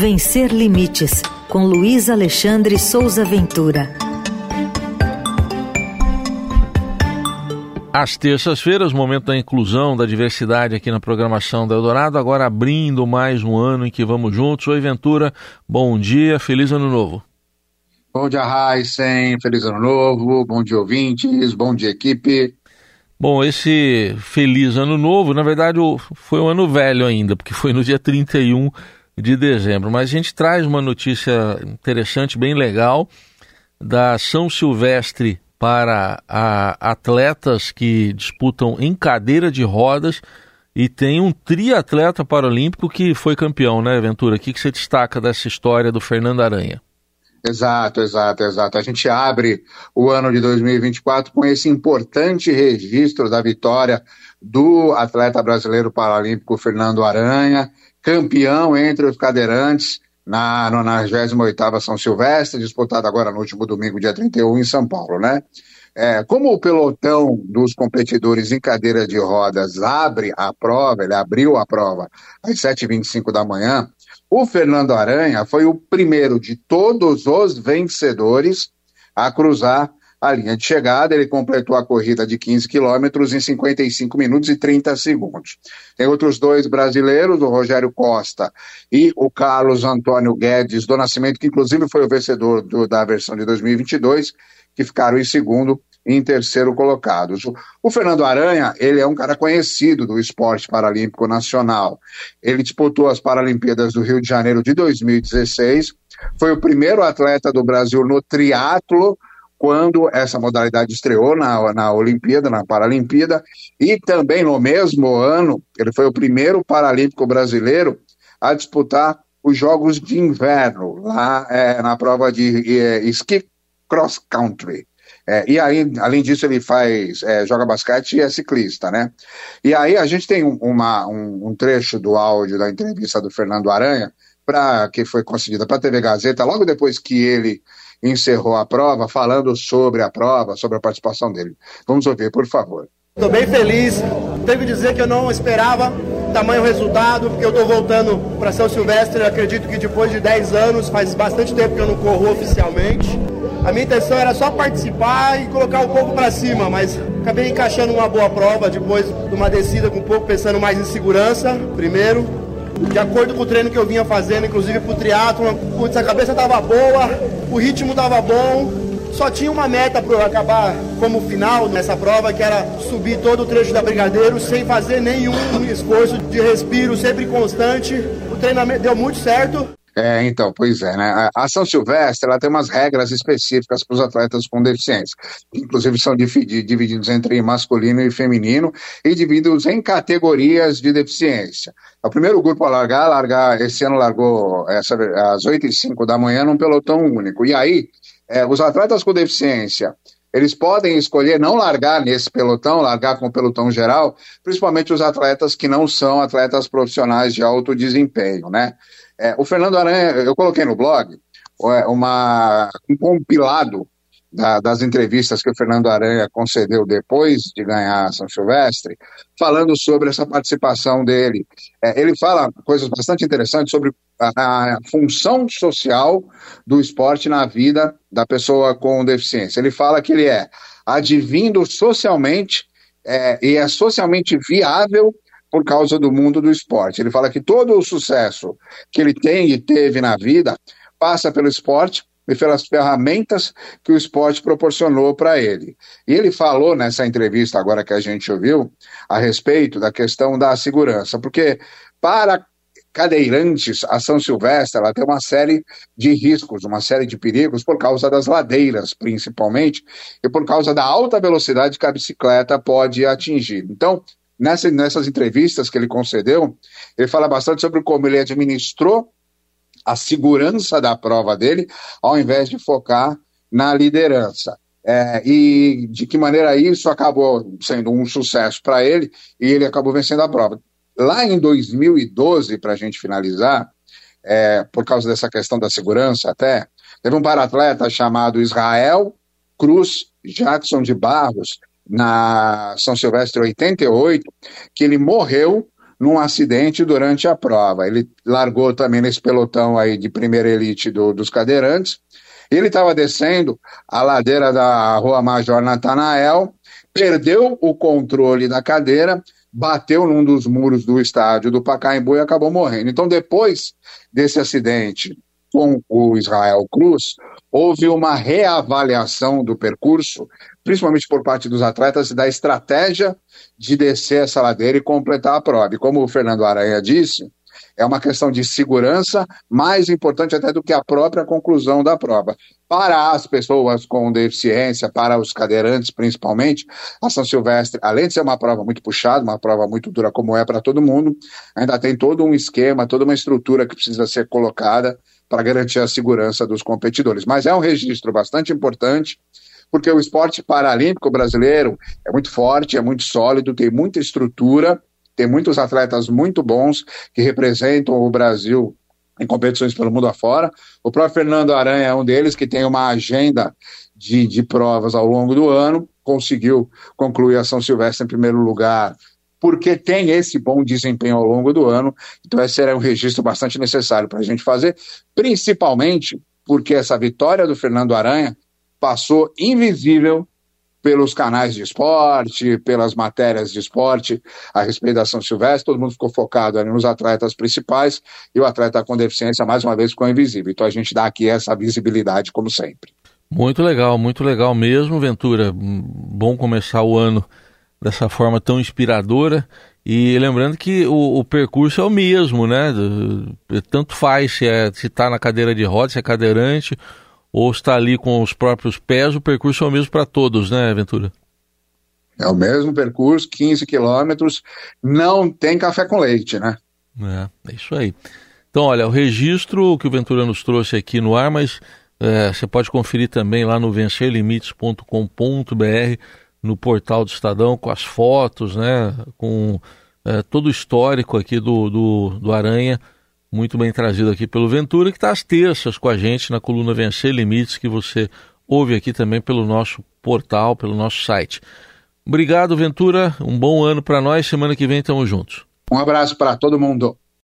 Vencer Limites, com Luiz Alexandre Souza Ventura. Às terças-feiras, momento da inclusão, da diversidade aqui na programação da Eldorado, agora abrindo mais um ano em que vamos juntos. Oi, Ventura, bom dia, feliz ano novo. Bom dia, Heisen, feliz ano novo, bom dia, ouvintes, bom dia, equipe. Bom, esse feliz ano novo, na verdade, foi um ano velho ainda, porque foi no dia 31 de dezembro. Mas a gente traz uma notícia interessante, bem legal, da São Silvestre para atletas que disputam em cadeira de rodas e tem um triatleta paralímpico que foi campeão, né, Ventura? O que, que você destaca dessa história do Fernando Aranha? Exato, exato, exato. A gente abre o ano de 2024 com esse importante registro da vitória do atleta brasileiro paralímpico Fernando Aranha, campeão entre os cadeirantes na 98ª São Silvestre, disputada agora no último domingo, dia 31, em São Paulo, né? É, como o pelotão dos competidores em cadeira de rodas abre a prova, ele abriu a prova às 7h25 da manhã, o Fernando Aranha foi o primeiro de todos os vencedores a cruzar a linha de chegada. Ele completou a corrida de 15 quilômetros em 55 minutos e 30 segundos. Tem outros dois brasileiros, o Rogério Costa e o Carlos Antônio Guedes do Nascimento, que inclusive foi o vencedor do, da versão de 2022, que ficaram em segundo e em terceiro colocados. O, o Fernando Aranha, ele é um cara conhecido do esporte paralímpico nacional. Ele disputou as Paralimpíadas do Rio de Janeiro de 2016, foi o primeiro atleta do Brasil no triatlo, quando essa modalidade estreou na, na Olimpíada, na Paralimpíada, e também no mesmo ano, ele foi o primeiro paralímpico brasileiro a disputar os Jogos de Inverno, lá é, na prova de é, esqui cross country. É, e aí, além disso, ele faz, é, joga basquete e é ciclista, né? E aí a gente tem uma, um, um trecho do áudio da entrevista do Fernando Aranha, pra, que foi concedida para a TV Gazeta, logo depois que ele encerrou a prova, falando sobre a prova, sobre a participação dele. Vamos ouvir, por favor. Estou bem feliz. Tenho que dizer que eu não esperava tamanho resultado, porque eu estou voltando para São Silvestre. acredito que depois de 10 anos, faz bastante tempo que eu não corro oficialmente. A minha intenção era só participar e colocar o pouco para cima, mas acabei encaixando uma boa prova depois de uma descida com um pouco pensando mais em segurança, primeiro. De acordo com o treino que eu vinha fazendo, inclusive pro triatlo, putz, a cabeça tava boa, o ritmo tava bom, só tinha uma meta para acabar como final nessa prova, que era subir todo o trecho da Brigadeiro sem fazer nenhum esforço de respiro, sempre constante. O treinamento deu muito certo. É, então, pois é, né? A São Silvestre ela tem umas regras específicas para os atletas com deficiência. Inclusive são divididos entre masculino e feminino e divididos em categorias de deficiência. O primeiro grupo a largar, largar esse ano largou essa, às 8 e 5 da manhã num pelotão único. E aí, é, os atletas com deficiência eles podem escolher não largar nesse pelotão, largar com o pelotão geral, principalmente os atletas que não são atletas profissionais de alto desempenho, né? É, o Fernando Aranha, eu coloquei no blog é, uma, um compilado da, das entrevistas que o Fernando Aranha concedeu depois de ganhar São Silvestre, falando sobre essa participação dele. É, ele fala coisas bastante interessantes sobre a, a, função social do esporte na vida da pessoa com deficiência. Ele fala que ele é advindo socialmente é, e é socialmente viável por causa do mundo do esporte. Ele fala que todo o sucesso que ele tem e teve na vida passa pelo esporte e pelas ferramentas que o esporte proporcionou para ele. E ele falou nessa entrevista agora que a gente ouviu a respeito da questão da segurança, porque para cadeirantes, a São Silvestre ela tem uma série de riscos, uma série de perigos por causa das ladeiras, principalmente, e por causa da alta velocidade que a bicicleta pode atingir. Então, Nessa, nessas entrevistas que ele concedeu, ele fala bastante sobre como ele administrou a segurança da prova dele, ao invés de focar na liderança. É, e de que maneira isso acabou sendo um sucesso para ele e ele acabou vencendo a prova. Lá em 2012, para a gente finalizar, é, por causa dessa questão da segurança até, teve um paratleta chamado Israel Cruz Jackson de Barros, na São Silvestre 88, que ele morreu num acidente durante a prova. Ele largou também nesse pelotão aí de primeira elite do, dos cadeirantes. Ele estava descendo a ladeira da Rua Major Natanael, perdeu o controle da cadeira, bateu num dos muros do estádio do Pacaembu e acabou morrendo. Então, depois desse acidente com o Israel Cruz, houve uma reavaliação do percurso, principalmente por parte dos atletas, da estratégia de descer essa ladeira e completar a prova. E como o Fernando Aranha disse, é uma questão de segurança mais importante até do que a própria conclusão da prova. Para as pessoas com deficiência, para os cadeirantes principalmente, a São Silvestre, além de ser uma prova muito puxada, uma prova muito dura como é para todo mundo, ainda tem todo um esquema, toda uma estrutura que precisa ser colocada para garantir a segurança dos competidores. Mas é um registro bastante importante, porque o esporte paralímpico brasileiro é muito forte, é muito sólido, tem muita estrutura, tem muitos atletas muito bons que representam o Brasil em competições pelo mundo afora. O próprio Fernando Aranha é um deles, que tem uma agenda de, de provas ao longo do ano, conseguiu concluir a São Silvestre em primeiro lugar porque tem esse bom desempenho ao longo do ano. Então, esse era um registro bastante necessário para a gente fazer, principalmente porque essa vitória do Fernando Aranha passou invisível pelos canais de esporte, pelas matérias de esporte a respeito da São Silvestre, todo mundo ficou focado ali nos atletas principais e o atleta com deficiência, mais uma vez, ficou invisível. Então a gente dá aqui essa visibilidade, como sempre. Muito legal, muito legal mesmo, Ventura. Bom começar o ano dessa forma tão inspiradora. E lembrando que o, o percurso é o mesmo, né? Tanto faz se é, está na cadeira de rodas, se é cadeirante, ou está ali com os próprios pés, o percurso é o mesmo para todos, né, Ventura? É o mesmo percurso, 15 quilômetros, não tem café com leite, né? É, é isso aí. Então, olha, o registro que o Ventura nos trouxe aqui no ar, mas é, você pode conferir também lá no vencerlimites.com.br no portal do Estadão com as fotos, né, com é, todo o histórico aqui do, do, do, Aranha, muito bem trazido aqui pelo Ventura, que está às terças com a gente na coluna Vencer Limites, que você ouve aqui também pelo nosso portal, pelo nosso site. Obrigado, Ventura. Um bom ano para nós. Semana que vem estamos juntos. Um abraço para todo mundo.